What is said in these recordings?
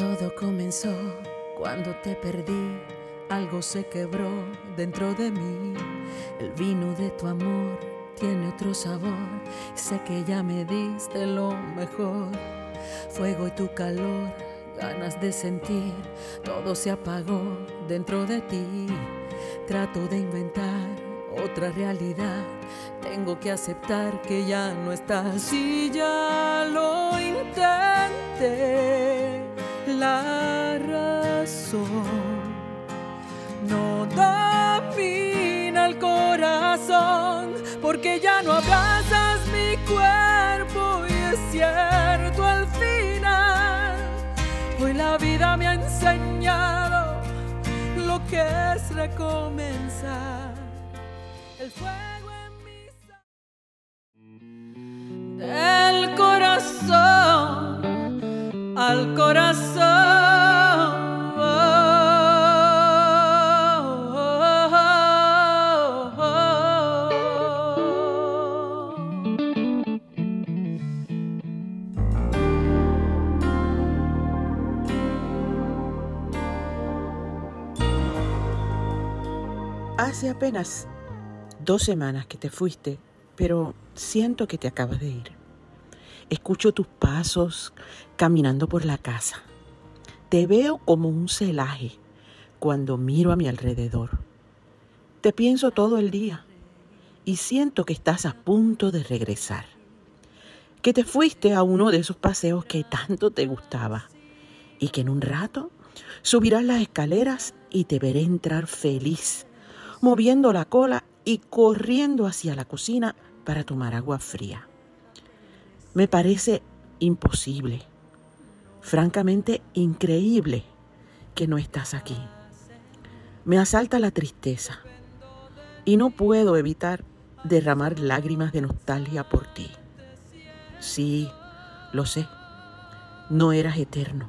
Todo comenzó cuando te perdí, algo se quebró dentro de mí. El vino de tu amor tiene otro sabor, sé que ya me diste lo mejor. Fuego y tu calor, ganas de sentir, todo se apagó dentro de ti. Trato de inventar otra realidad, tengo que aceptar que ya no estás y ya lo intenté la razón. No domina el corazón porque ya no abrazas mi cuerpo y es cierto al final. Hoy la vida me ha enseñado lo que es recomenzar. El fuego en mi del corazón al corazón. Hace apenas dos semanas que te fuiste, pero siento que te acabas de ir. Escucho tus pasos caminando por la casa. Te veo como un celaje cuando miro a mi alrededor. Te pienso todo el día y siento que estás a punto de regresar. Que te fuiste a uno de esos paseos que tanto te gustaba y que en un rato subirás las escaleras y te veré entrar feliz, moviendo la cola y corriendo hacia la cocina para tomar agua fría. Me parece imposible, francamente increíble que no estás aquí. Me asalta la tristeza y no puedo evitar derramar lágrimas de nostalgia por ti. Sí, lo sé, no eras eterno,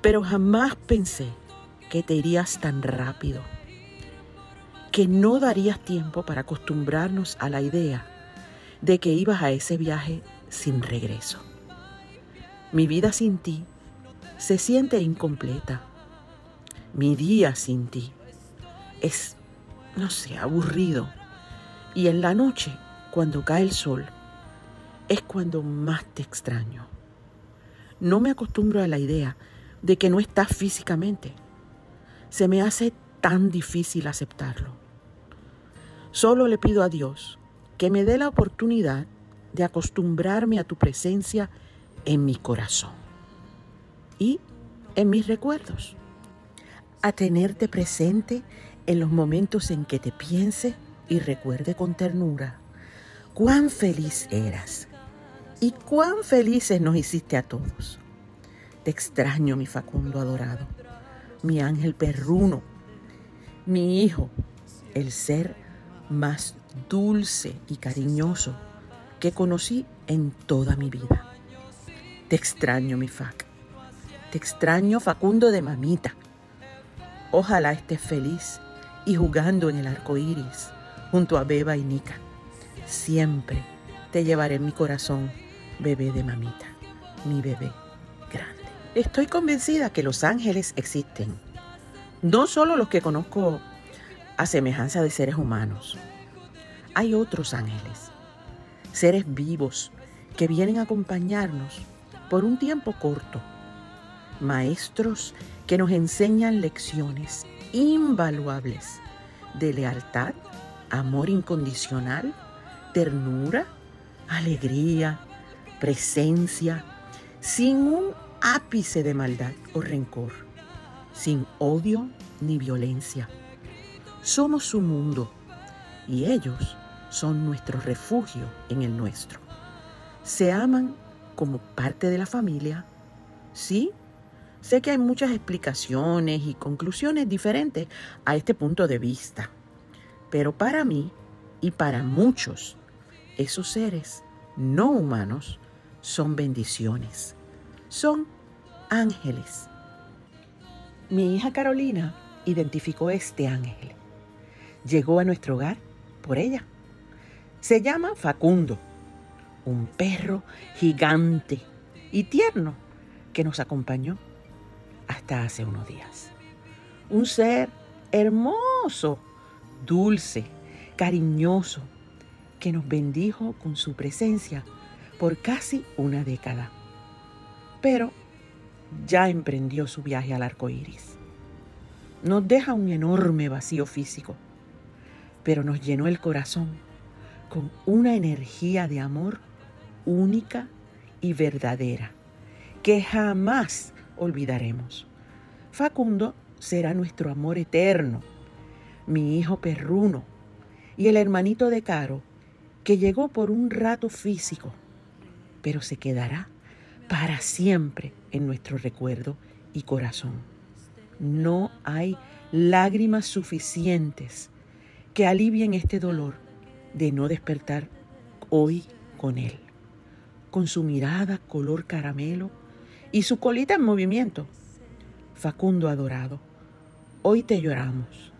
pero jamás pensé que te irías tan rápido, que no darías tiempo para acostumbrarnos a la idea de que ibas a ese viaje sin regreso. Mi vida sin ti se siente incompleta. Mi día sin ti es, no sé, aburrido. Y en la noche, cuando cae el sol, es cuando más te extraño. No me acostumbro a la idea de que no estás físicamente. Se me hace tan difícil aceptarlo. Solo le pido a Dios que me dé la oportunidad de acostumbrarme a tu presencia en mi corazón y en mis recuerdos. A tenerte presente en los momentos en que te piense y recuerde con ternura cuán feliz eras y cuán felices nos hiciste a todos. Te extraño, mi Facundo adorado, mi ángel perruno, mi hijo, el ser más dulce y cariñoso que conocí en toda mi vida. Te extraño, mi Fac. Te extraño, Facundo de mamita. Ojalá estés feliz y jugando en el arco iris junto a Beba y Nica. Siempre te llevaré en mi corazón, bebé de mamita, mi bebé grande. Estoy convencida que los ángeles existen. No solo los que conozco a semejanza de seres humanos. Hay otros ángeles, seres vivos que vienen a acompañarnos por un tiempo corto, maestros que nos enseñan lecciones invaluables de lealtad, amor incondicional, ternura, alegría, presencia, sin un ápice de maldad o rencor, sin odio ni violencia. Somos su mundo y ellos son nuestro refugio en el nuestro. Se aman como parte de la familia. Sí, sé que hay muchas explicaciones y conclusiones diferentes a este punto de vista, pero para mí y para muchos, esos seres no humanos son bendiciones, son ángeles. Mi hija Carolina identificó este ángel. Llegó a nuestro hogar por ella. Se llama Facundo, un perro gigante y tierno que nos acompañó hasta hace unos días. Un ser hermoso, dulce, cariñoso, que nos bendijo con su presencia por casi una década. Pero ya emprendió su viaje al arco iris. Nos deja un enorme vacío físico, pero nos llenó el corazón con una energía de amor única y verdadera que jamás olvidaremos. Facundo será nuestro amor eterno, mi hijo perruno y el hermanito de Caro, que llegó por un rato físico, pero se quedará para siempre en nuestro recuerdo y corazón. No hay lágrimas suficientes que alivien este dolor de no despertar hoy con él, con su mirada color caramelo y su colita en movimiento. Facundo adorado, hoy te lloramos,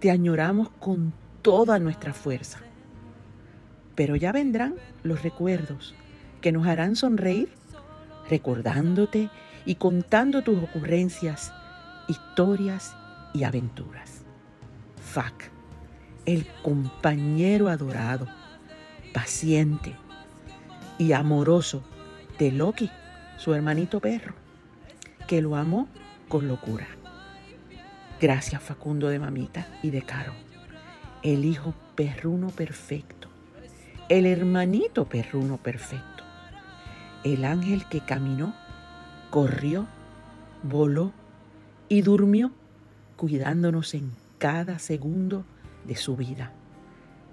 te añoramos con toda nuestra fuerza. Pero ya vendrán los recuerdos que nos harán sonreír, recordándote y contando tus ocurrencias, historias y aventuras. Fac, el compañero adorado, paciente y amoroso de Loki, su hermanito perro, que lo amó con locura. Gracias Facundo de Mamita y de Caro el hijo perruno perfecto, el hermanito perruno perfecto, el ángel que caminó, corrió, voló y durmió cuidándonos en cada segundo de su vida.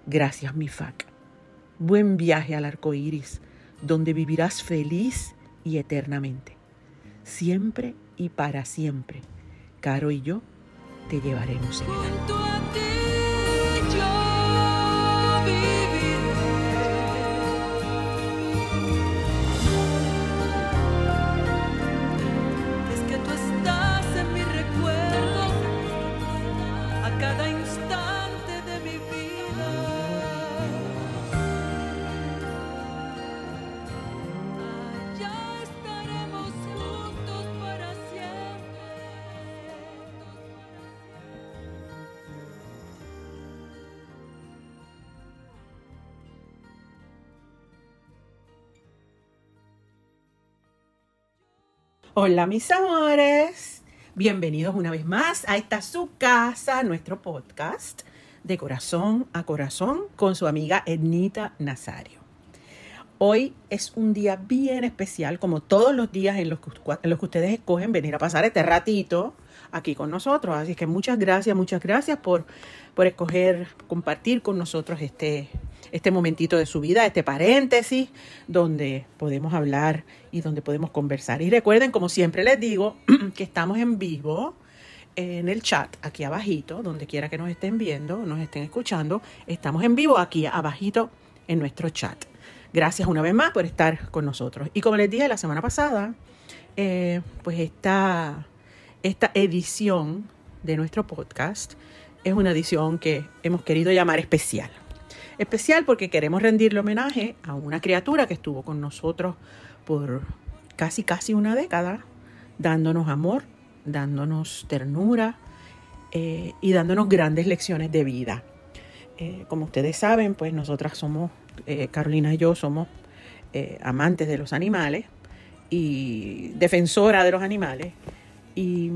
Gracias, mi FAC. Buen viaje al arco iris, donde vivirás feliz y eternamente. Siempre y para siempre, Caro y yo te llevaremos en Hola mis amores, bienvenidos una vez más a esta su casa, nuestro podcast de corazón a corazón con su amiga Ednita Nazario. Hoy es un día bien especial, como todos los días en los que, en los que ustedes escogen venir a pasar este ratito aquí con nosotros. Así que muchas gracias, muchas gracias por, por escoger compartir con nosotros este, este momentito de su vida, este paréntesis, donde podemos hablar y donde podemos conversar. Y recuerden, como siempre les digo, que estamos en vivo en el chat, aquí abajito, donde quiera que nos estén viendo, nos estén escuchando, estamos en vivo aquí abajito en nuestro chat. Gracias una vez más por estar con nosotros. Y como les dije la semana pasada, eh, pues esta, esta edición de nuestro podcast es una edición que hemos querido llamar especial especial porque queremos rendirle homenaje a una criatura que estuvo con nosotros por casi casi una década, dándonos amor, dándonos ternura eh, y dándonos grandes lecciones de vida. Eh, como ustedes saben, pues nosotras somos, eh, Carolina y yo somos amantes de los animales y defensora de los animales. Y,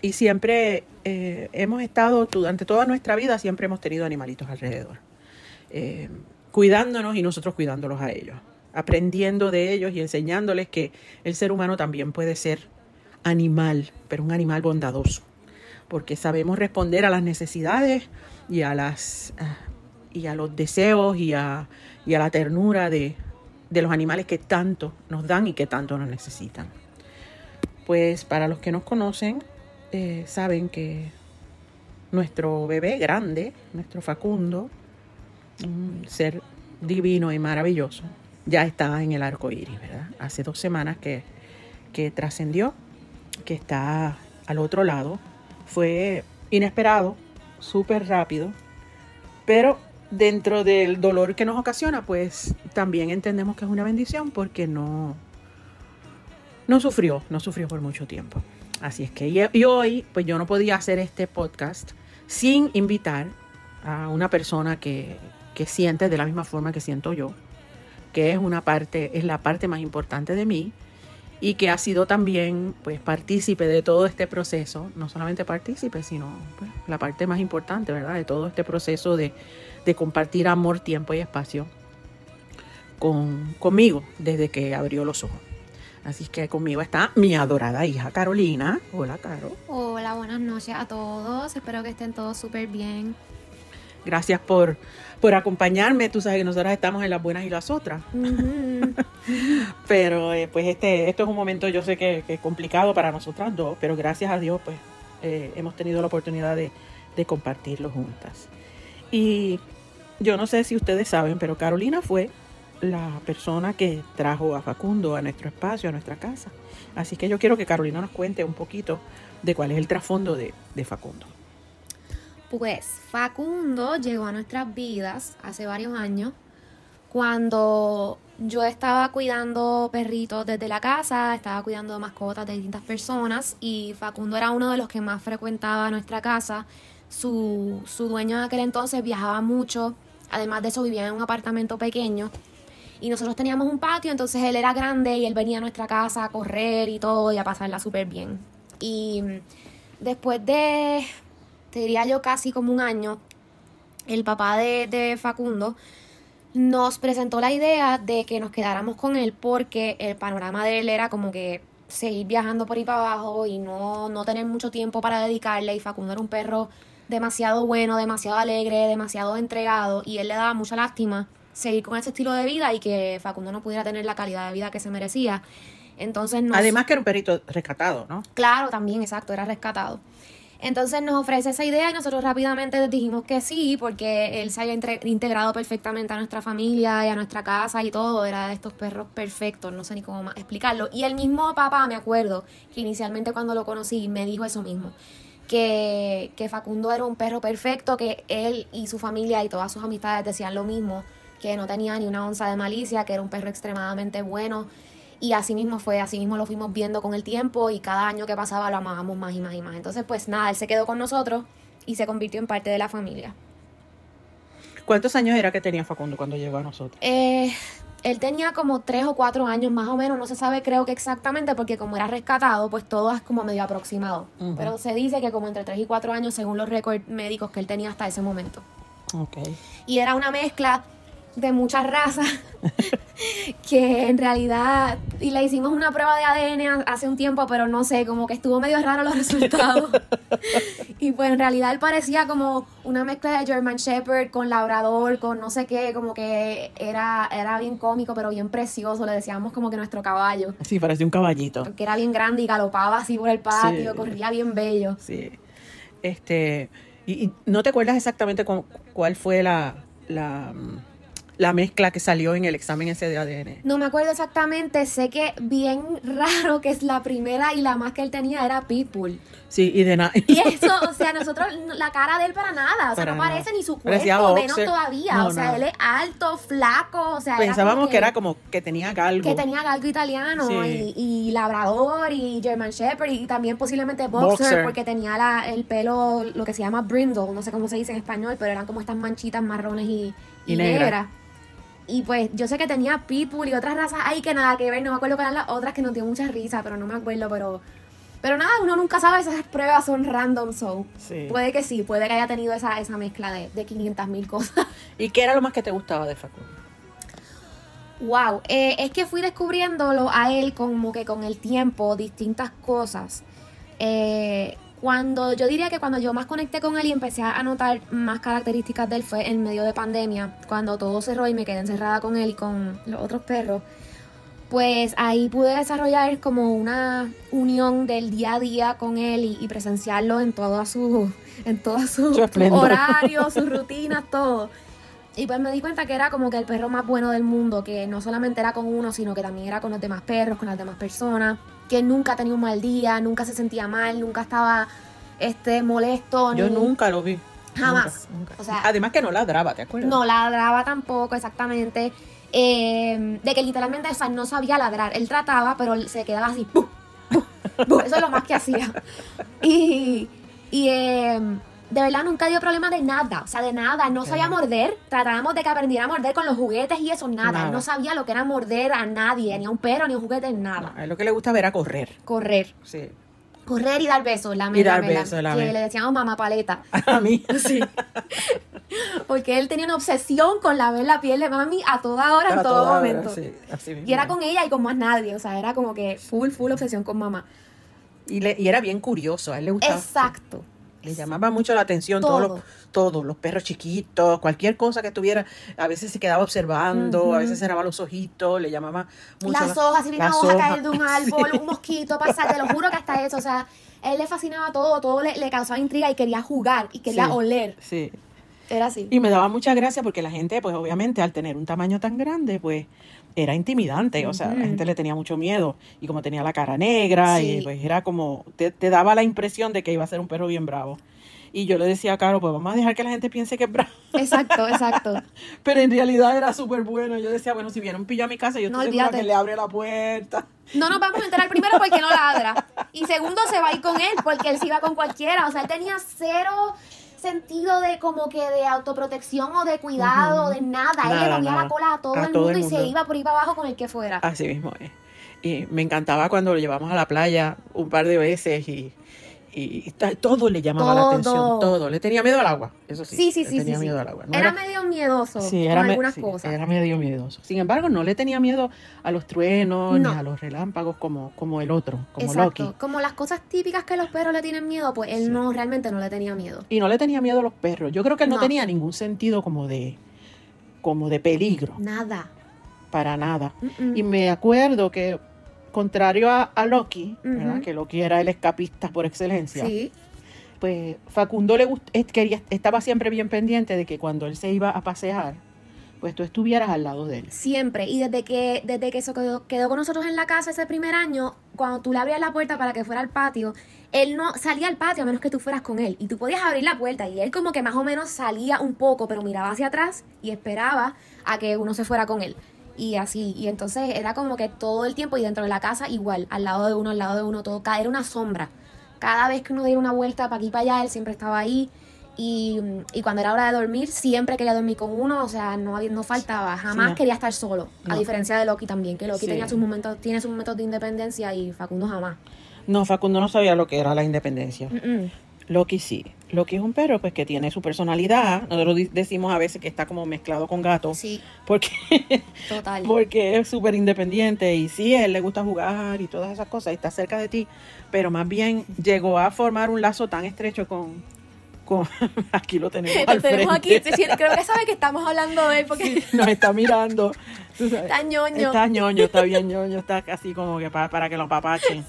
y siempre hemos estado, durante toda nuestra vida, siempre hemos tenido animalitos alrededor. Eh, cuidándonos y nosotros cuidándolos a ellos, aprendiendo de ellos y enseñándoles que el ser humano también puede ser animal, pero un animal bondadoso, porque sabemos responder a las necesidades y a, las, ah, y a los deseos y a, y a la ternura de, de los animales que tanto nos dan y que tanto nos necesitan. Pues para los que nos conocen, eh, saben que nuestro bebé grande, nuestro Facundo, un ser divino y maravilloso, ya está en el arco iris, ¿verdad? Hace dos semanas que, que trascendió, que está al otro lado. Fue inesperado, súper rápido, pero dentro del dolor que nos ocasiona, pues también entendemos que es una bendición porque no, no sufrió, no sufrió por mucho tiempo. Así es que y hoy, pues yo no podía hacer este podcast sin invitar a una persona que, que siente de la misma forma que siento yo, que es una parte, es la parte más importante de mí y que ha sido también pues partícipe de todo este proceso, no solamente partícipe, sino pues, la parte más importante, ¿verdad? De todo este proceso de, de compartir amor, tiempo y espacio con, conmigo desde que abrió los ojos. Así que conmigo está mi adorada hija Carolina. Hola, Caro. Hola, buenas noches a todos. Espero que estén todos súper bien. Gracias por, por acompañarme. Tú sabes que nosotras estamos en las buenas y las otras. Pero eh, pues este, esto es un momento yo sé que, que es complicado para nosotras dos, pero gracias a Dios pues eh, hemos tenido la oportunidad de, de compartirlo juntas. Y yo no sé si ustedes saben, pero Carolina fue la persona que trajo a Facundo a nuestro espacio, a nuestra casa. Así que yo quiero que Carolina nos cuente un poquito de cuál es el trasfondo de, de Facundo. Pues Facundo llegó a nuestras vidas hace varios años cuando yo estaba cuidando perritos desde la casa, estaba cuidando mascotas de distintas personas y Facundo era uno de los que más frecuentaba nuestra casa. Su, su dueño en aquel entonces viajaba mucho, además de eso vivía en un apartamento pequeño y nosotros teníamos un patio, entonces él era grande y él venía a nuestra casa a correr y todo y a pasarla súper bien. Y después de, te diría yo, casi como un año, el papá de, de Facundo nos presentó la idea de que nos quedáramos con él porque el panorama de él era como que seguir viajando por ahí para abajo y no, no tener mucho tiempo para dedicarle y Facundo era un perro demasiado bueno, demasiado alegre, demasiado entregado y él le daba mucha lástima seguir con ese estilo de vida y que Facundo no pudiera tener la calidad de vida que se merecía. Entonces nos... Además que era un perrito rescatado, ¿no? Claro, también, exacto, era rescatado. Entonces nos ofrece esa idea y nosotros rápidamente dijimos que sí, porque él se había integrado perfectamente a nuestra familia y a nuestra casa y todo. Era de estos perros perfectos, no sé ni cómo más explicarlo. Y el mismo papá, me acuerdo, que inicialmente cuando lo conocí me dijo eso mismo. Que, que Facundo era un perro perfecto, que él y su familia y todas sus amistades decían lo mismo, que no tenía ni una onza de malicia, que era un perro extremadamente bueno. Y así mismo fue, así mismo lo fuimos viendo con el tiempo y cada año que pasaba lo amábamos más y más y más. Entonces, pues nada, él se quedó con nosotros y se convirtió en parte de la familia. ¿Cuántos años era que tenía Facundo cuando llegó a nosotros? Eh, él tenía como tres o cuatro años más o menos, no se sabe creo que exactamente porque como era rescatado, pues todo es como medio aproximado. Pero se dice que como entre tres y cuatro años según los récords médicos que él tenía hasta ese momento. Ok. y era una mezcla de muchas razas que en realidad y le hicimos una prueba de ADN hace un tiempo pero no sé como que estuvo medio raro los resultados y pues en realidad él parecía como una mezcla de German Shepherd con labrador con no sé qué como que era era bien cómico pero bien precioso le decíamos como que nuestro caballo Sí, parecía un caballito. porque era bien grande y galopaba así por el patio Sí. corría bien bello Sí. Este, y, y no te acuerdas exactamente con- cuál fue la, la, mm, la mezcla que salió en el examen ese de ADN. No me acuerdo exactamente, sé que bien raro que es la primera y la más que él tenía era Pitbull. Sí, y de nada. Y eso, o sea, nosotros, la cara de él para nada, o sea, no nada. parece ni su cuerpo, menos todavía, No, o sea, nada. él es alto, flaco, o sea, Pensábamos que era como que tenía galgo. que tenía galgo italiano Sí. y, y labrador y German Shepherd y también posiblemente boxer, Boxer. porque tenía la, el pelo, lo que se llama brindle, no sé cómo se dice en español, pero eran como estas manchitas marrones y, Y y negra. Y pues yo sé que tenía pitbull y otras razas ahí que nada que ver, no me acuerdo cuáles eran las otras que nos dio mucha risa, pero no me acuerdo, pero pero nada, uno nunca sabe, esas pruebas son random, so Sí. puede que sí, puede que haya tenido esa, esa mezcla de, de 500 mil cosas. ¿Y qué era lo más que te gustaba de Facundo? Wow, eh, es que fui descubriéndolo a él como que con el tiempo, distintas cosas. Eh, cuando yo diría que cuando yo más conecté con él y empecé a notar más características de él fue en medio de pandemia, cuando todo cerró y me quedé encerrada con él y con los otros perros. Pues ahí pude desarrollar como una unión del día a día con él y, y presenciarlo en todos sus en todos sus Su horarios, sus rutinas, todo. Y pues me di cuenta que era como que el perro más bueno del mundo, que no solamente era con uno, sino que también era con los demás perros, con las demás personas, que nunca tenía un mal día, nunca se sentía mal, nunca estaba este molesto. Yo ni- nunca lo vi. Jamás. Nunca, nunca. O sea- Además que no ladraba, ¿te acuerdas? No ladraba tampoco, exactamente. Eh, de que literalmente, o sea, no sabía ladrar. Él trataba, pero se quedaba así, ¡pum! ¡pum! Pues eso es lo más que hacía. Y, y eh, de verdad nunca dio problema de nada, o sea, de nada. No sabía morder. Tratábamos de que aprendiera a morder con los juguetes y eso, nada. Nada. Él no sabía lo que era morder a nadie, ni a un perro, ni a un juguete, nada. A él lo que le gusta ver a correr. Correr. Sí. Correr y dar besos, la Y dar besos, la que mela. le decíamos mamá paleta. A mí. Sí. Porque él tenía una obsesión con lamer la piel de mami a toda hora, en todo toda hora, momento. sí, así mismo Y era con ella y con más nadie. O sea, era como que full, full obsesión con mamá. Y, le- y era bien curioso, a él le gustaba. Exacto. Le llamaba mucho la atención todos los, Todo. todos los perros chiquitos, cualquier cosa que tuviera, a veces se quedaba observando, a veces cerraba los ojitos, le llamaba mucho Las la- hojas, si viene una hoja hojas. caer de un árbol, un mosquito pasar, te lo juro que hasta eso. O sea, él le fascinaba todo, todo le, le causaba intriga y quería jugar y quería Sí. oler. Sí. Era así. Y me daba mucha gracia porque la gente, pues obviamente al tener un tamaño tan grande, pues era intimidante, o sea, la gente le tenía mucho miedo y como tenía la cara negra Sí. y pues era como, te, te daba la impresión de que iba a ser un perro bien bravo. Y yo le decía a Caro, pues vamos a dejar que la gente piense que es bravo. Exacto, exacto. Pero en realidad era súper bueno. Yo decía, bueno, si viene un pillo a mi casa, yo No, estoy segura que le abre la puerta. No nos vamos a enterar primero porque no ladra. Y segundo, se va a ir con él porque él se iba con cualquiera. O sea, él tenía cero sentido de como que de autoprotección o de cuidado, Ujú. de nada. Nada, le movía nada. la cola a todo, A el, todo mundo el y se iba por ahí para abajo con el que fuera. Así mismo es. Y me encantaba cuando lo llevamos a la playa un par de veces y, y todo le llamaba la atención, todo. Le tenía miedo al agua, eso sí. Sí, sí, le sí, tenía sí, miedo sí. al agua. No Era, medio miedoso sí, con era, me- algunas cosas. era medio miedoso. Sin embargo, no le tenía miedo a los truenos No. ni a los relámpagos como, como el otro, como Exacto. Loki. Como las cosas típicas que los perros le tienen miedo, pues él no, realmente no le tenía miedo. Y no le tenía miedo a los perros. Yo creo que él no, No. tenía ningún sentido como de, como de peligro, Nada. para nada. Y me acuerdo que, contrario a, a Loki, que Loki era el escapista por excelencia, Sí. pues Facundo le gust- quería, estaba siempre bien pendiente de que cuando él se iba a pasear, pues tú estuvieras al lado de él. Siempre. Y desde que, desde que eso quedó, quedó con nosotros en la casa ese primer año, cuando tú le abrías la puerta para que fuera al patio, él no salía al patio a menos que tú fueras con él. Y tú podías abrir la puerta y él como que más o menos salía un poco, pero miraba hacia atrás y esperaba a que uno se fuera con él. Y así, y entonces era como que todo el tiempo y dentro de la casa igual, al lado de uno, al lado de uno, todo, era una sombra. Cada vez que uno diera una vuelta para aquí y para allá, él siempre estaba ahí. Y, y cuando era hora de dormir, siempre quería dormir con uno, o sea, no, había- no faltaba, jamás no. quería estar solo. A diferencia de Loki también, que Loki Sí. tenía sus momentos, tiene sus momentos de independencia y Facundo jamás. No, Facundo no sabía lo que era la independencia. Loki sí. Loki es un perro pues que tiene su personalidad. Nosotros decimos a veces que está como mezclado con gato. Sí, Porque, total. porque es súper independiente y sí, a él le gusta jugar y todas esas cosas y está cerca de ti, pero más bien llegó a formar un lazo tan estrecho con... con aquí lo tenemos al Lo tenemos aquí, frente. sí, sí, creo que sabe que estamos hablando de él porque Nos está mirando. tú sabes. está ñoño. Está ñoño, está bien ñoño, está casi como que para, para que lo papachen.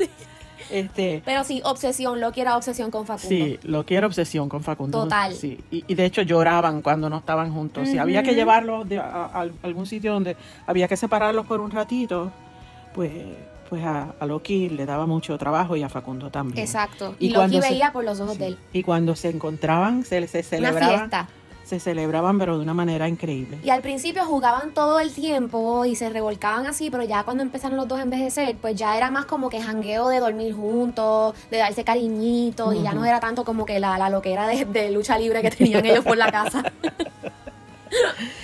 Este, Pero sí, obsesión, Loki era obsesión con Facundo. Sí, lo quiero obsesión con Facundo. Total. Sí, y, y de hecho lloraban cuando no estaban juntos. Si había que llevarlos de- a, a algún sitio donde había que separarlos por un ratito, pues, pues a, a Loki le daba mucho trabajo y a Facundo también. Exacto. Y Y, cuando Loki se- veía por los ojos Sí. de él. Y cuando se encontraban, se, se Una celebraban, fiesta. Se celebraban, pero de una manera increíble. Y al principio jugaban todo el tiempo y se revolcaban así, pero ya cuando empezaron los dos a envejecer, pues ya era más como que jangueo de dormir juntos, de darse cariñitos, y ya no era tanto como que la, la loquera de, de lucha libre que tenían ellos por la casa.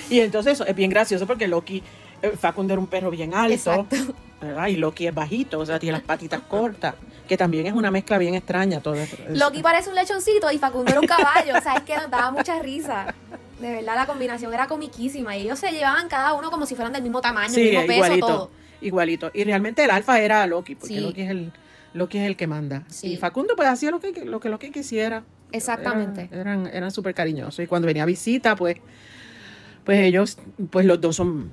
Y entonces eso es bien gracioso porque Loki, eh, Facundo era un perro bien alto, Exacto. ¿Verdad? Y Loki es bajito, o sea, tiene las patitas cortas, que también es una mezcla bien extraña todo eso. Loki parece un lechoncito y Facundo era un caballo, o sea, es que nos daba mucha risa. De verdad, la combinación era comiquísima y ellos se llevaban cada uno como si fueran del mismo tamaño, Sí, el mismo peso, igualito, todo. igualito. Y realmente el alfa era Loki, porque Sí. Loki es el Loki es el que manda. Sí. Y Facundo pues hacía lo que lo que Loki quisiera. Exactamente. Eran eran, eran súper cariñosos y cuando venía a visita pues pues ellos pues los dos son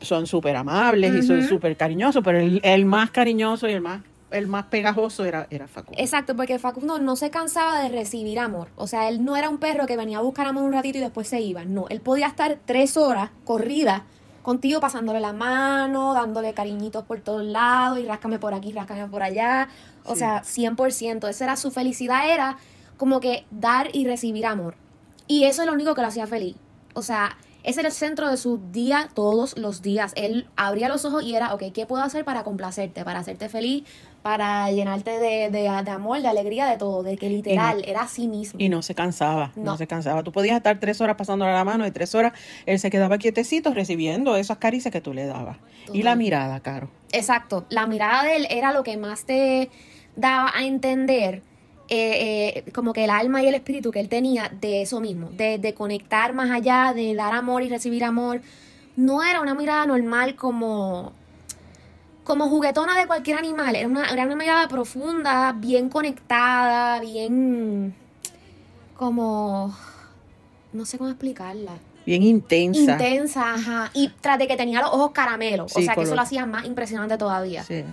son súper amables y son súper cariñosos, pero el, el más cariñoso y el más el más pegajoso era era Facundo. Exacto, porque Facundo no se cansaba de recibir amor. O sea, él no era un perro que venía a buscar amor un ratito y después se iba. No, él podía estar tres horas corrida contigo pasándole la mano, dándole cariñitos por todos lados y ráscame por aquí, ráscame por allá. O Sí. sea, 100%. Esa era su felicidad, era como que dar y recibir amor. Y eso es lo único que lo hacía feliz. O sea, ese era el centro de su día todos los días. Él abría los ojos y era, ok, ¿qué puedo hacer para complacerte, para hacerte feliz, para llenarte de, de, de amor, de alegría, de todo? De que literal era así mismo. Y no se cansaba, no. No. se cansaba. Tú podías estar tres horas pasándole la mano y tres horas él se quedaba quietecito recibiendo esas caricias que tú le dabas. Y la mirada, Caro. Exacto, la mirada de él era lo que más te daba a entender eh, eh, como que el alma y el espíritu que él tenía de eso mismo, de, de conectar más allá, de dar amor y recibir amor. No era una mirada normal como, como juguetona de cualquier animal, era una, era una mirada profunda, bien conectada, bien como... No sé cómo explicarla. Bien intensa. Intensa, ajá. Y tras de que tenía los ojos caramelos. Sí, o sea que eso lo hacía más impresionante todavía. Sí.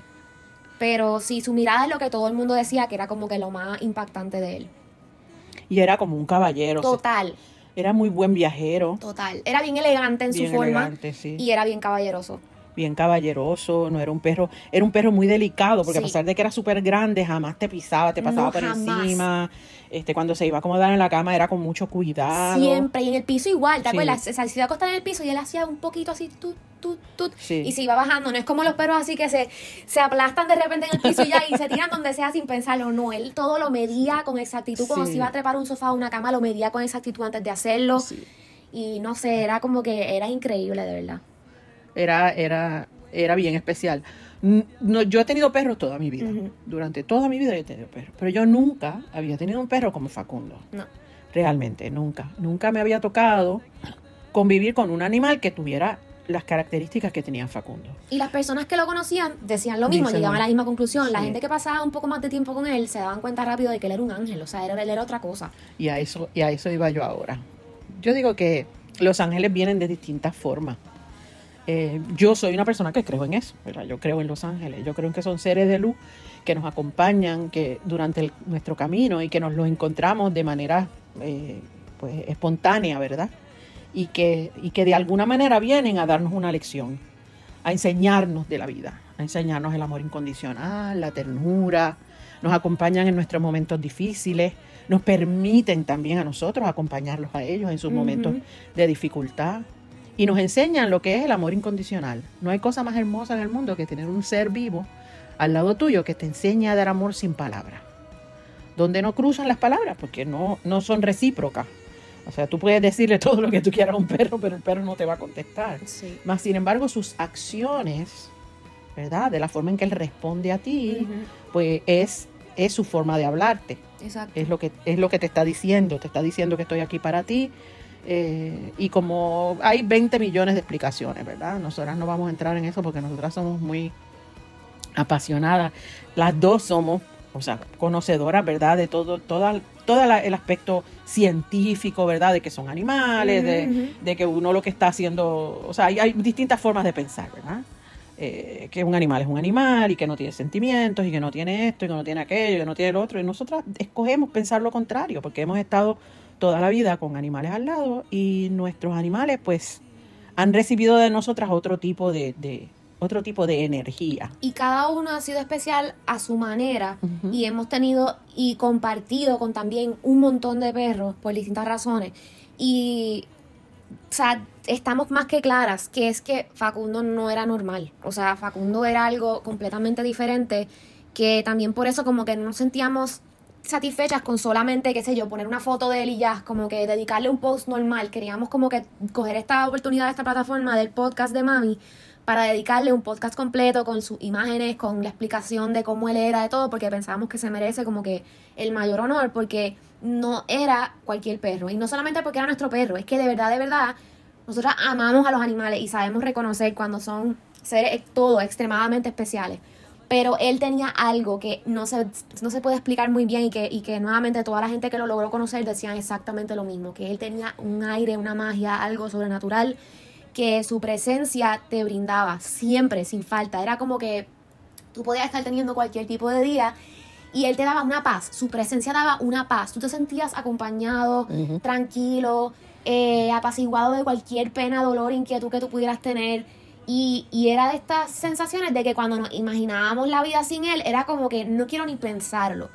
Pero sí, su mirada es lo que todo el mundo decía que era como que lo más impactante de él. Y era como un caballero. o sea, Total, era muy buen viajero. total. Era bien elegante en Bien su forma elegante, sí. y era bien caballeroso. Bien caballeroso, no era un perro, era un perro muy delicado, porque a pesar de que era súper grande, jamás te pisaba, te pasaba No, por jamás. encima. Este, cuando se iba a acomodar en la cama era con mucho cuidado. Siempre. Y en el piso igual, ¿te Sí. acuerdas? Se, se iba a acostar en el piso y él hacía un poquito así, tut, tut, tut. Sí. Y se iba bajando. No es como los perros así que se, se aplastan de repente en el piso y ya y se tiran donde sea sin pensarlo. No, él todo lo medía con exactitud. Cuando se iba a trepar un sofá o una cama, lo medía con exactitud antes de hacerlo. Sí. Y no sé, era como que era increíble, de verdad. Era, era, era bien especial. No, yo he tenido perros toda mi vida. Durante toda mi vida he tenido perros. Pero yo nunca había tenido un perro como Facundo. No. Realmente, nunca. Nunca me había tocado convivir con un animal que tuviera las características que tenía Facundo. Y las personas que lo conocían decían lo mismo, Dicen llegaban a la misma conclusión. La gente que pasaba un poco más de tiempo con él se daban cuenta rápido de que él era un ángel, o sea, era, él era otra cosa. Y a eso, y a eso iba yo ahora. Yo digo que los ángeles vienen de distintas formas. Eh, yo soy una persona que creo en eso, ¿verdad? Yo creo en los ángeles. Yo creo en que son seres de luz que nos acompañan que durante el- nuestro camino y que nos los encontramos de manera eh, pues, espontánea, ¿verdad? Y que, y que de alguna manera vienen a darnos una lección, a enseñarnos de la vida, a enseñarnos el amor incondicional, la ternura, nos acompañan en nuestros momentos difíciles, nos permiten también a nosotros acompañarlos a ellos en sus momentos de dificultad y nos enseñan lo que es el amor incondicional. No hay cosa más hermosa en el mundo que tener un ser vivo al lado tuyo que te enseña a dar amor sin palabras. Donde no cruzan las palabras porque no, no son recíprocas. O sea, tú puedes decirle todo lo que tú quieras a un perro, pero el perro no te va a contestar. Sí. Más sin embargo, sus acciones, ¿verdad? De la forma en que él responde a ti, pues es, es su forma de hablarte. Exacto. Es lo, que, es lo que te está diciendo. Te está diciendo que estoy aquí para ti. Eh, y como hay 20 millones de explicaciones, ¿verdad? Nosotras no vamos a entrar en eso porque nosotras somos muy apasionadas. Las dos somos, o sea, conocedoras, ¿verdad? De todo, toda, todo el aspecto científico, ¿verdad? De que son animales, de, que uno lo que está haciendo, o sea, hay, hay distintas formas de pensar, ¿verdad? Eh, que un animal es un animal y que no tiene sentimientos y que no tiene esto y que no tiene aquello y que no tiene lo otro. Y nosotras escogemos pensar lo contrario porque hemos estado toda la vida con animales al lado y nuestros animales pues han recibido de nosotras otro tipo de, de- otro tipo de energía. Y cada uno ha sido especial a su manera. Y hemos tenido y compartido con también un montón de perros por distintas razones. Y, o sea, estamos más que claras que es que Facundo no era normal. O sea, Facundo era algo completamente diferente. Que también por eso, como que no nos sentíamos satisfechas con solamente, qué sé yo, poner una foto de él y ya, como que dedicarle un post normal. Queríamos como que coger esta oportunidad de esta plataforma del podcast de Mami para dedicarle un podcast completo con sus imágenes, con la explicación de cómo él era, de todo, porque pensábamos que se merece como que el mayor honor, porque no era cualquier perro. Y no solamente porque era nuestro perro, es que de verdad, de verdad, nosotros amamos a los animales y sabemos reconocer cuando son seres todo extremadamente especiales. Pero él tenía algo que no se, no se puede explicar muy bien y que, y que nuevamente toda la gente que lo logró conocer decían exactamente lo mismo, que él tenía un aire, una magia, algo sobrenatural que su presencia te brindaba siempre, sin falta. Era como que tú podías estar teniendo cualquier tipo de día y él te daba una paz, su presencia daba una paz. Tú te sentías acompañado, tranquilo, eh, apaciguado de cualquier pena, dolor, inquietud que tú pudieras tener. Y, y era de estas sensaciones de que cuando nos imaginábamos la vida sin él, era como que no quiero ni pensarlo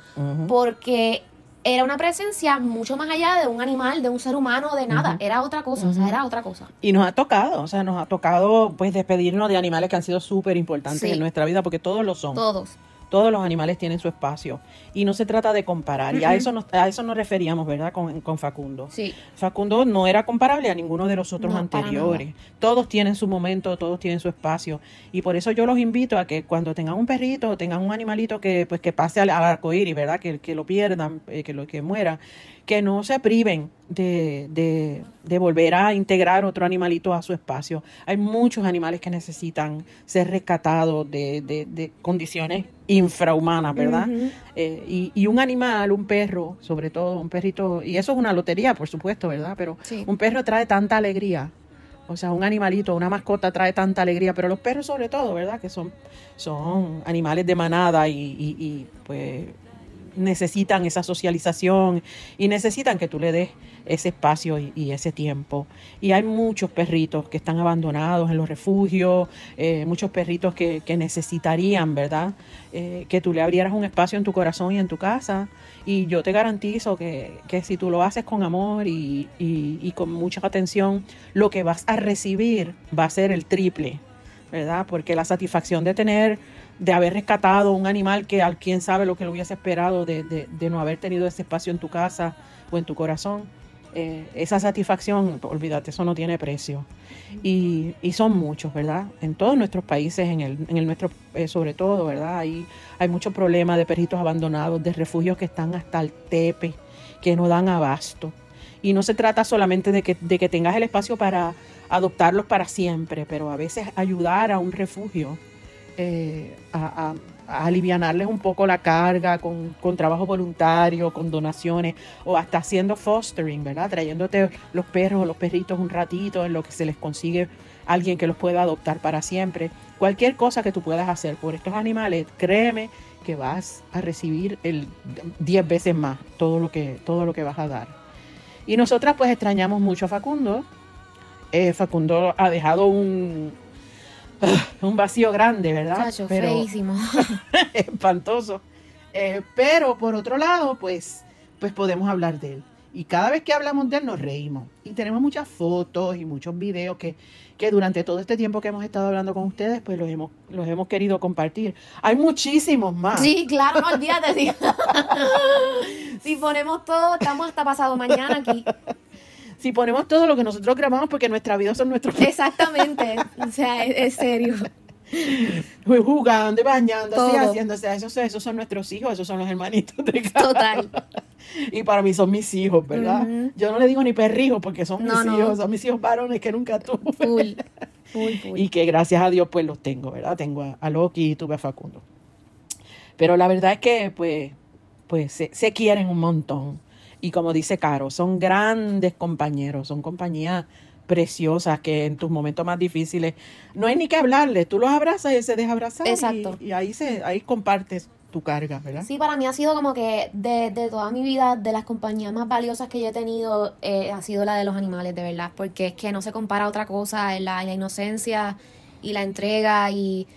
porque era una presencia mucho más allá de un animal, de un ser humano, de nada. Era otra cosa, o sea, era otra cosa. Y nos ha tocado, o sea, nos ha tocado pues despedirnos de animales que han sido súper importantes Sí. en nuestra vida porque todos lo son. Todos. Todos los animales tienen su espacio y no se trata de comparar. Y a eso nos, a eso nos referíamos, ¿verdad? Con, con Facundo. Sí. Facundo no era comparable a ninguno de los otros No, anteriores. Todos tienen su momento, todos tienen su espacio. Y por eso yo los invito a que cuando tengan un perrito o tengan un animalito que pues que pase al, al arcoíris, ¿verdad? Que, que lo pierdan, eh, que lo que muera, que no se priven de, de, de volver a integrar otro animalito a su espacio. Hay muchos animales que necesitan ser rescatados de, de, de condiciones infrahumanas, ¿verdad? Eh, y, y un animal, un perro, sobre todo un perrito, y eso es una lotería, por supuesto, ¿verdad? Pero Sí. un perro trae tanta alegría. O sea, un animalito, una mascota trae tanta alegría, pero los perros sobre todo, ¿verdad? Que son, son animales de manada y, y- y, pues necesitan esa socialización y necesitan que tú le des ese espacio y, ese tiempo. Y hay muchos perritos que están abandonados en los refugios, eh, muchos perritos que, que necesitarían, ¿verdad? Eh, que tú le abrieras un espacio en tu corazón y en tu casa. Y yo te garantizo que, que si tú lo haces con amor y, y- y con mucha atención, lo que vas a recibir va a ser el triple, ¿verdad? Porque la satisfacción de tener, de haber rescatado un animal que al quién sabe lo que lo hubiese esperado de, de- no haber tenido ese espacio en tu casa o en tu corazón, eh, esa satisfacción, olvídate, eso no tiene precio. Y, y son muchos, ¿verdad? En todos nuestros países, en el, en el nuestro eh, sobre todo, ¿verdad? Hay, hay muchos problemas de perritos abandonados, de refugios que están hasta el tepe, que no dan abasto. Y no se trata solamente de que, de que tengas el espacio para adoptarlos para siempre, pero a veces ayudar a un refugio eh, a, un poco la carga con, con trabajo voluntario, con donaciones o hasta haciendo fostering, ¿verdad? Trayéndote los perros o los perritos un ratito en lo que se les consigue alguien que los pueda adoptar para siempre. Cualquier cosa que tú puedas hacer por estos animales, créeme que vas a recibir el 10 veces más todo lo que todo lo que vas a dar. Y nosotras pues extrañamos mucho a Facundo. Eh, Facundo ha dejado un un vacío grande, ¿verdad? Chacho, feísimo. espantoso. Eh, pero por otro lado, pues, pues podemos hablar de él. Y cada vez que hablamos de él nos reímos. Y tenemos muchas fotos y muchos videos que, que durante todo este tiempo que hemos estado hablando con ustedes, pues los hemos, los hemos querido compartir. Hay muchísimos más. Sí, claro, no olvídate. si ponemos todo, estamos hasta pasado mañana aquí. Si ponemos todo lo que nosotros grabamos, porque nuestra vida son nuestros Exactamente. O sea, es, es serio. jugando y bañándose y Todo. haciéndose. Esos, esos son nuestros hijos, esos son los hermanitos de casa. Total. Y para mí son mis hijos, ¿verdad? Yo no le digo ni perrijos porque son No, mis no. hijos, son mis hijos varones que nunca tuve. Full. Full, full. Y que gracias a Dios pues los tengo, ¿verdad? Tengo a, a Loki y tuve a Facundo. Pero la verdad es que pues, pues se, se quieren un montón. Y como dice Caro, son grandes compañeros, son compañías preciosas que en tus momentos más difíciles no hay ni que hablarles, tú los abrazas y se deja abrazar Exacto. Y, ahí se ahí compartes tu carga, ¿verdad? Sí, para mí ha sido como que de, de toda mi vida, de las compañías más valiosas que yo he tenido, eh, ha sido la de los animales, de verdad. Porque es que no se compara a otra cosa, la, la inocencia y la entrega y,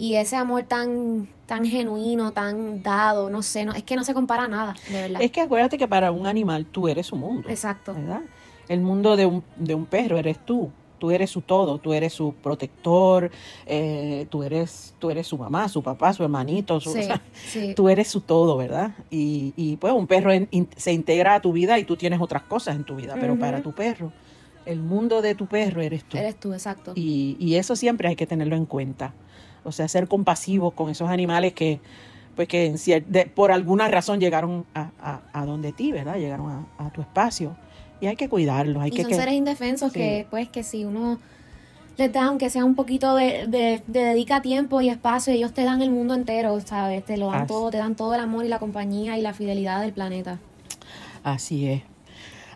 y ese amor tan, tan genuino, tan dado, no sé, no, es que no se compara a nada, de verdad. Es que acuérdate que para un animal tú eres su mundo. Exacto. ¿verdad? El mundo de un, de un perro eres tú. Tú eres su todo, tú eres su protector, eh, tú, eres, tú eres su mamá, su papá, su hermanito, su- Sí, o sea, sí. tú eres su todo, ¿verdad? Y, y pues un perro en- in- se integra a tu vida y tú tienes otras cosas en tu vida, pero para tu perro, el mundo de tu perro eres tú. Eres tú, exacto. Y, y eso siempre hay que tenerlo en cuenta. O sea, ser compasivos con esos animales que, pues que en de- por alguna razón llegaron a, a, a donde ti, ¿verdad? Llegaron a, a tu espacio. Y hay que cuidarlos. Hay y que, son seres indefensos Sí. que, pues, que si uno les da, aunque sea un poquito de, de, de dedica tiempo y espacio, ellos te dan el mundo entero, ¿sabes? Te lo dan Así. todo, te dan todo el amor y la compañía y la fidelidad del planeta. Así es.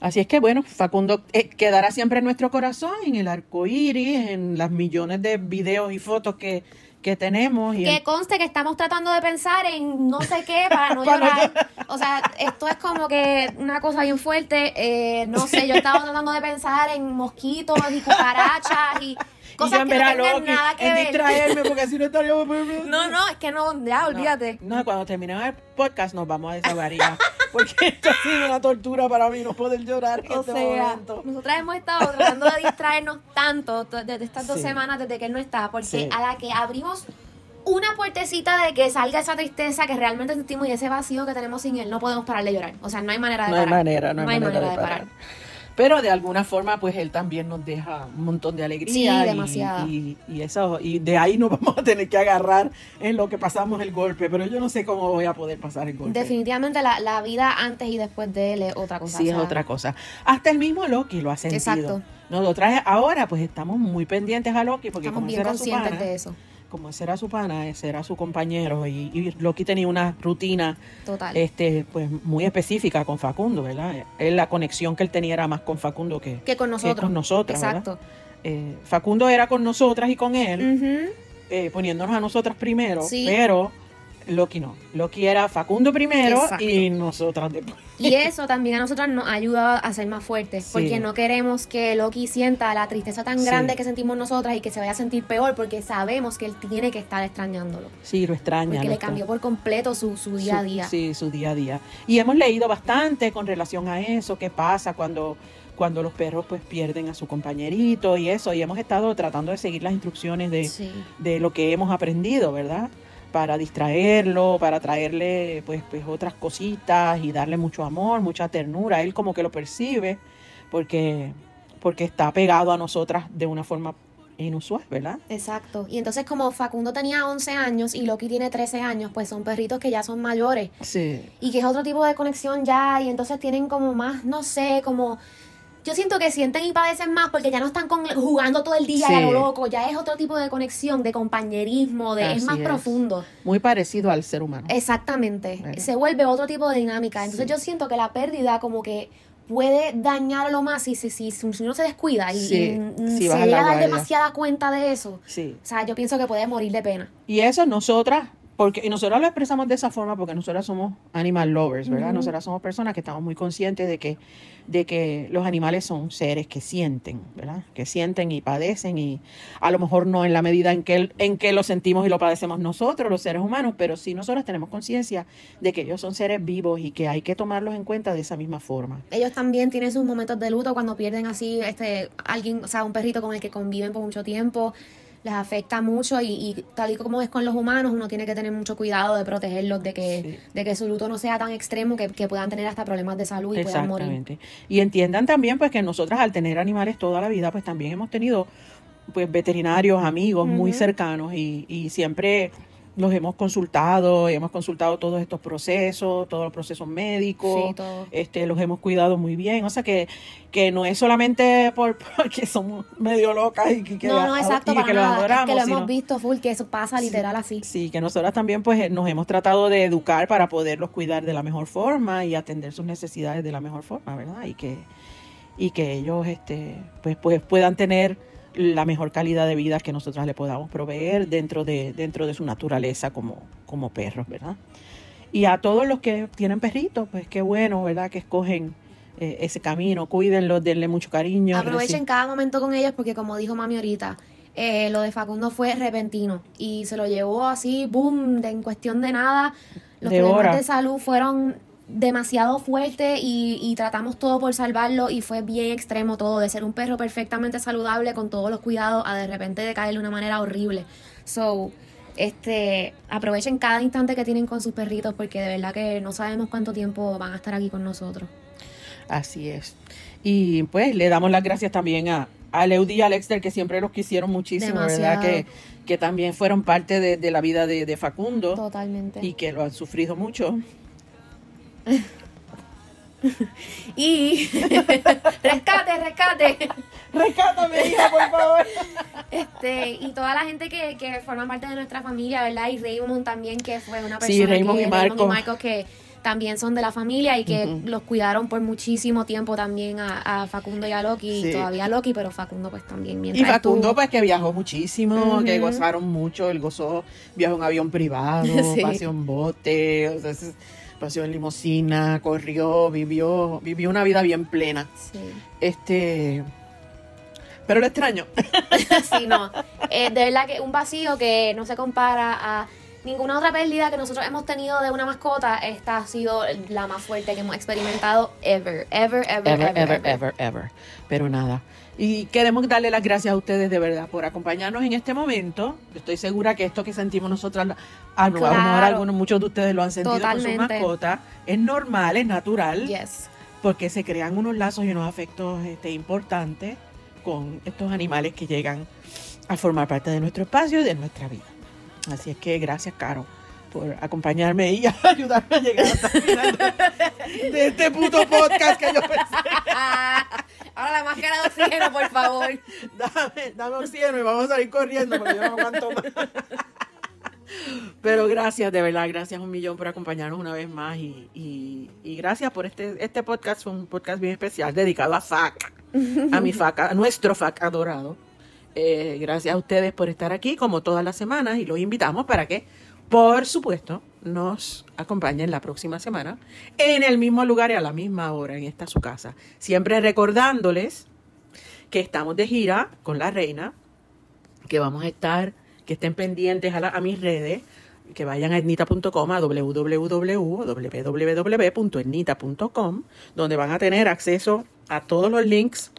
Así es que bueno, Facundo eh, quedará siempre en nuestro corazón, en el arco iris, en las millones de videos y fotos que, que tenemos. Y Que conste que estamos tratando de pensar en no sé qué para no Para no llorar. O sea, esto es como que una cosa bien fuerte. Eh, no sé, yo estaba tratando de pensar en mosquitos y cucarachas y y cosas en que no tengan nada que en ver. distraerme, porque así no estaríamos... No, no, es que no, ya, olvídate. No, cuando terminemos el podcast nos vamos a desahogar y ya. Porque esto ha sido una tortura para mí no poder llorar en O este sea, momento. nosotras hemos estado tratando de distraernos tanto to- desde estas dos Sí. semanas desde que él no está, porque Sí. a la que abrimos una puertecita de que salga esa tristeza que realmente sentimos y ese vacío que tenemos sin él, no podemos parar de llorar. O sea, no hay manera de No hay manera, no hay, manera, de parar. Pero de alguna forma, pues él también nos deja un montón de alegría. Sí, y- demasiada. Y, y eso, y de ahí nos vamos a tener que agarrar en lo que pasamos el golpe. Pero yo no sé cómo voy a poder pasar el golpe. Definitivamente la, la vida antes y después de él es otra cosa. Sí, o es otra cosa. Hasta el mismo Loki lo ha sentido. Exacto. Nosotras ahora, pues estamos muy pendientes a Loki porque Estamos como bien conscientes de eso. Como ese era su pana, ese era su compañero y, y Loki tenía una rutina Total. este pues muy específica con Facundo, ¿verdad? Él, la conexión que él tenía era más con Facundo que, que con nosotros. que con nosotras, ¿verdad? Exacto. Eh, Facundo era con nosotras y con él, eh, poniéndonos a nosotras primero, Sí. pero Loki no. Loki era Facundo primero Exacto. y nosotras después. Y eso también a nosotras nos ayuda a ser más fuertes, Sí. porque no queremos que Loki sienta la tristeza tan Sí. grande que sentimos nosotras y que se vaya a sentir peor, porque sabemos que él tiene que estar extrañándolo. Sí, lo extraña. Porque lo le cambió por completo su, su día a Su- día. Sí, su día a día. Y hemos leído bastante con relación a eso, qué pasa cuando, cuando los perros pues pierden a su compañerito y eso. Y hemos estado tratando de seguir las instrucciones de, Sí. de lo que hemos aprendido, ¿verdad? Para distraerlo, para traerle pues, pues otras cositas y darle mucho amor, mucha ternura. Él como que lo percibe porque, porque está pegado a nosotras de una forma inusual, ¿verdad? Exacto. Y entonces como Facundo tenía 11 años y Loki tiene 13 años, pues son perritos que ya son mayores Sí. y que es otro tipo de conexión ya y entonces tienen como más, no sé, como... Yo siento que sienten y padecen más porque ya no están con- jugando todo el día y a Sí. lo loco, ya es otro tipo de conexión, de compañerismo, de, es más es. profundo. Muy parecido al ser humano. Exactamente. Se vuelve otro tipo de dinámica. Entonces Sí. yo siento que la pérdida como que puede dañarlo más si, si, si, si uno se descuida y, Sí, y, mm, si se llega a dar demasiada cuenta de eso. Sí. O sea, yo pienso que puede morir de pena. Y eso nosotras, porque y nosotros lo expresamos de esa forma porque nosotras somos animal lovers, ¿verdad? Ujú. Nosotras somos personas que estamos muy conscientes de que, de que los animales son seres que sienten, ¿verdad? Que sienten y padecen y a lo mejor no en la medida en que, en que lo sentimos y lo padecemos nosotros, los seres humanos, pero sí nosotros tenemos conciencia de que ellos son seres vivos y que hay que tomarlos en cuenta de esa misma forma. Ellos también tienen sus momentos de luto cuando pierden así este alguien, o sea, un perrito con el que conviven por mucho tiempo. Les afecta mucho y, y tal y como es con los humanos, uno tiene que tener mucho cuidado de protegerlos, de que, Sí. de que su luto no sea tan extremo que, que puedan tener hasta problemas de salud y puedan morir. Exactamente. Y entiendan también pues que nosotras al tener animales toda la vida, pues también hemos tenido pues veterinarios, amigos muy cercanos y, y siempre los hemos consultado, hemos consultado todos estos procesos, todos los procesos médicos, Sí, todo. este, los hemos cuidado muy bien. O sea que, que no es solamente por, porque somos medio locas y que, que no, no, la- exacto, y para que los nada. adoramos. es que lo sino- hemos visto full, que eso pasa literal así. Sí, que nosotras también pues nos hemos tratado de educar para poderlos cuidar de la mejor forma y atender sus necesidades de la mejor forma, ¿verdad? Y que, y que ellos este, pues, pues puedan tener la mejor calidad de vida que nosotras le podamos proveer dentro de, dentro de su naturaleza como, como perros, ¿verdad? Y a todos los que tienen perritos, pues qué bueno, ¿verdad? Que escogen eh, ese camino, cuídenlos, denle mucho cariño. Aprovechen cada momento con ellos porque como dijo mami ahorita, eh, lo de Facundo fue repentino y se lo llevó así, boom, de- en cuestión de nada. Los De problemas hora. de salud fueron demasiado fuertes y, y tratamos todo por salvarlo y fue bien extremo todo, de ser un perro perfectamente saludable con todos los cuidados a de repente decaer de una manera horrible. So, este, aprovechen cada instante que tienen con sus perritos porque de verdad que no sabemos cuánto tiempo van a estar aquí con nosotros. Así es. Y pues le damos las gracias también a, a Leudy y a Lexter, que siempre los quisieron muchísimo, ¿verdad? Que, que también fueron parte de, de la vida de, de Facundo Totalmente. y que lo han sufrido mucho. Y rescate, rescate. Rescátame, hija, por favor. Este, y toda la gente que, que forma parte de nuestra familia, ¿verdad? Y Raymond también, que fue una persona Sí, Raymond que, y Marco. Marcos, que también son de la familia y que los cuidaron por muchísimo tiempo también a, a Facundo y a Loki, Sí. y todavía Loki, pero Facundo pues también Y mientras Facundo, estuvo. pues que viajó muchísimo, que gozaron mucho. Él gozó, viajó en avión privado, Sí. paseó en bote, o sea, paseó en limusina, corrió, vivió, vivió una vida bien plena. Sí. Este. Pero lo extraño. sí, no. Eh, de verdad que un vacío que no se compara a ninguna otra pérdida que nosotros hemos tenido de una mascota, esta ha sido la más fuerte que hemos experimentado ever, ever, ever, Ever, ever, ever, ever, ever. Pero nada. Y queremos darle las gracias a ustedes de verdad por acompañarnos en este momento. Estoy segura que esto que sentimos nosotros, a lo mejor Claro. algunos, muchos de ustedes lo han sentido con sus mascotas. Es normal, es natural, Yes. porque se crean unos lazos y unos afectos este, importantes con estos animales que llegan a formar parte de nuestro espacio y de nuestra vida. Así es que gracias, Caro, por acompañarme y ayudarme a llegar hasta el final de, de este puto podcast que yo pensé. Ahora la máscara de oxígeno, por favor. Dame, dame oxígeno y vamos a salir corriendo porque yo no aguanto más. Pero gracias, de verdad, gracias un millón por acompañarnos una vez más y, y- y gracias por este, este podcast, fue un podcast bien especial dedicado a FAC, a mi FAC, a nuestro FAC adorado. Eh, gracias a ustedes por estar aquí como todas las semanas y los invitamos para que, por supuesto, nos acompañen la próxima semana en el mismo lugar y a la misma hora en esta su casa. Siempre recordándoles que estamos de gira con la reina, que vamos a estar, que estén pendientes a, mis redes, que vayan a etnita.com, a www.etnita.com, donde van a tener acceso a todos los links,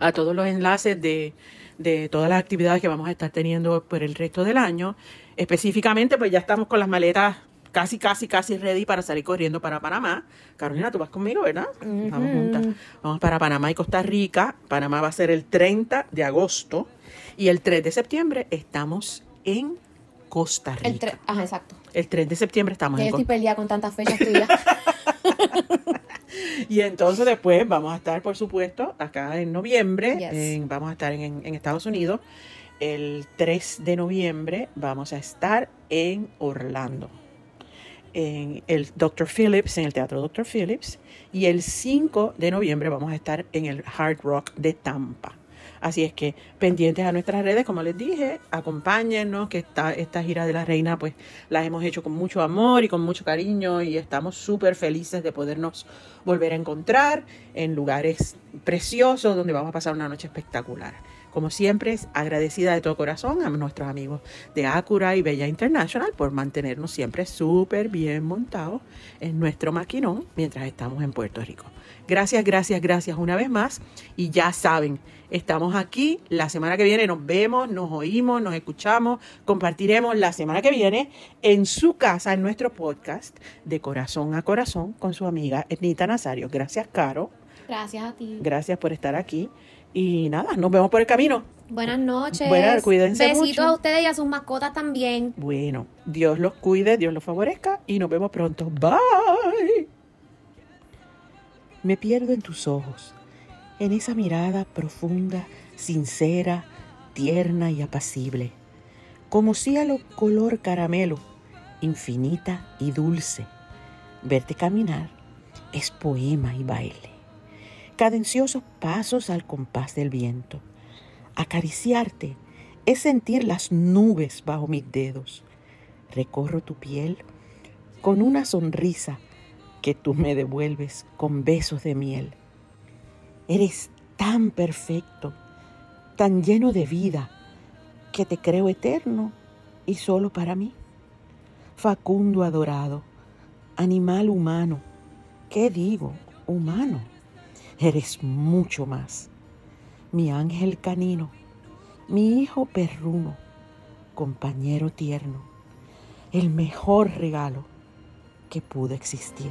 a todos los enlaces de, de todas las actividades que vamos a estar teniendo por el resto del año. Específicamente, pues ya estamos con las maletas casi, casi, casi ready para salir corriendo para Panamá. Carolina, tú vas conmigo, ¿verdad? Vamos juntas. Vamos para Panamá y Costa Rica. Panamá va a ser el 30 de agosto y el 3 de septiembre estamos en Costa Rica. El tre- Ajá, exacto. El 3 de septiembre estamos en yo estoy con tantas fechas tuyas. Y entonces después vamos a estar, por supuesto, acá en noviembre. Yes. en- vamos a estar en, en Estados Unidos. El 3 de noviembre vamos a estar en Orlando. En el Dr. Phillips, en el Teatro Dr. Phillips. Y el 5 de noviembre vamos a estar en el Hard Rock de Tampa. Así es que pendientes a nuestras redes, como les dije, acompáñennos, que esta, esta gira de la reina, pues la hemos hecho con mucho amor y con mucho cariño y estamos súper felices de podernos volver a encontrar en lugares preciosos donde vamos a pasar una noche espectacular. Como siempre, agradecida de todo corazón a nuestros amigos de Acura y Bella International por mantenernos siempre súper bien montados en nuestro maquinón mientras estamos en Puerto Rico. Gracias, gracias, gracias una vez más. Y ya saben, estamos aquí. La semana que viene nos vemos, nos oímos, nos escuchamos. Compartiremos la semana que viene en su casa, en nuestro podcast de corazón a corazón con su amiga Ernita Nazario. Gracias, Caro. Gracias a ti. Gracias por estar aquí. Y nada, nos vemos por el camino. Buenas noches. Bueno, cuídense Besitos mucho. a ustedes y a sus mascotas también. Bueno, Dios los cuide, Dios los favorezca y nos vemos pronto. Bye. Me pierdo en tus ojos, en esa mirada profunda, sincera, tierna y apacible, como cielo color caramelo, infinita y dulce. Verte caminar es poema y baile, cadenciosos pasos al compás del viento. Acariciarte es sentir las nubes bajo mis dedos. Recorro tu piel con una sonrisa que tú me devuelves con besos de miel. Eres tan perfecto, tan lleno de vida, que te creo eterno y solo para mí. Facundo adorado, animal humano, ¿qué digo? Humano. Eres mucho más. Mi ángel canino, mi hijo perruno, compañero tierno, el mejor regalo que pudo existir.